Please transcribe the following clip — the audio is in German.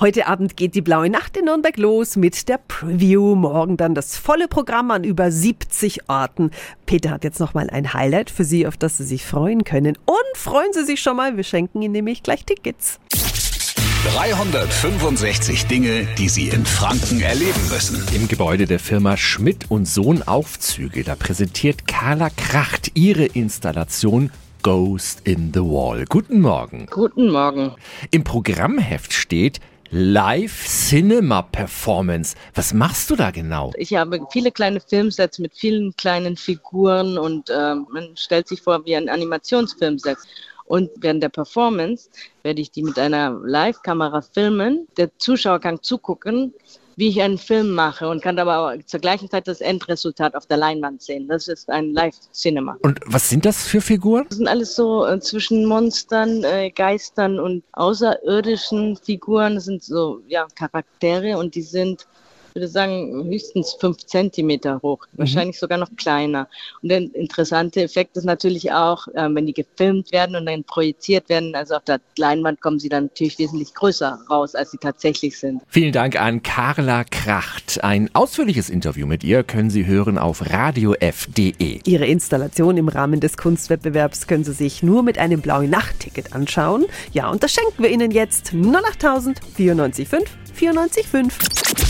Heute Abend geht die Blaue Nacht in Nürnberg los mit der Preview. Morgen dann das volle Programm an über 70 Orten. Peter hat jetzt nochmal ein Highlight für Sie, auf das Sie sich freuen können. Und freuen Sie sich schon mal, wir schenken Ihnen nämlich gleich Tickets. 365 Dinge, die Sie in Franken erleben müssen. Im Gebäude der Firma Schmidt und Sohn Aufzüge, da präsentiert Carla Kracht ihre Installation Ghost in the Wall. Guten Morgen. Guten Morgen. Im Programmheft steht Live Cinema Performance. Was machst du da genau? Ich habe viele kleine Filmsets mit vielen kleinen Figuren und äh, man stellt sich vor wie ein Animationsfilmset. Und während der Performance werde ich die mit einer Live-Kamera filmen. Der Zuschauer kann zugucken, wie ich einen Film mache und kann aber auch zur gleichen Zeit das Endresultat auf der Leinwand sehen. Das ist ein Live-Cinema. Und was sind das für Figuren? Das sind alles so äh, zwischen Monstern, äh, Geistern und außerirdischen Figuren. Das sind so ja, Charaktere und die sind würde sagen, höchstens fünf Zentimeter hoch, mhm. wahrscheinlich sogar noch kleiner. Und der interessante Effekt ist natürlich auch, äh, wenn die gefilmt werden und dann projiziert werden, also auf der Leinwand kommen sie dann natürlich wesentlich größer raus, als sie tatsächlich sind. Vielen Dank an Carla Kracht. Ein ausführliches Interview mit ihr können Sie hören auf radiof.de. Ihre Installation im Rahmen des Kunstwettbewerbs können Sie sich nur mit einem blauen Nachtticket anschauen. Ja, und das schenken wir Ihnen jetzt 08000 94.5 94.5.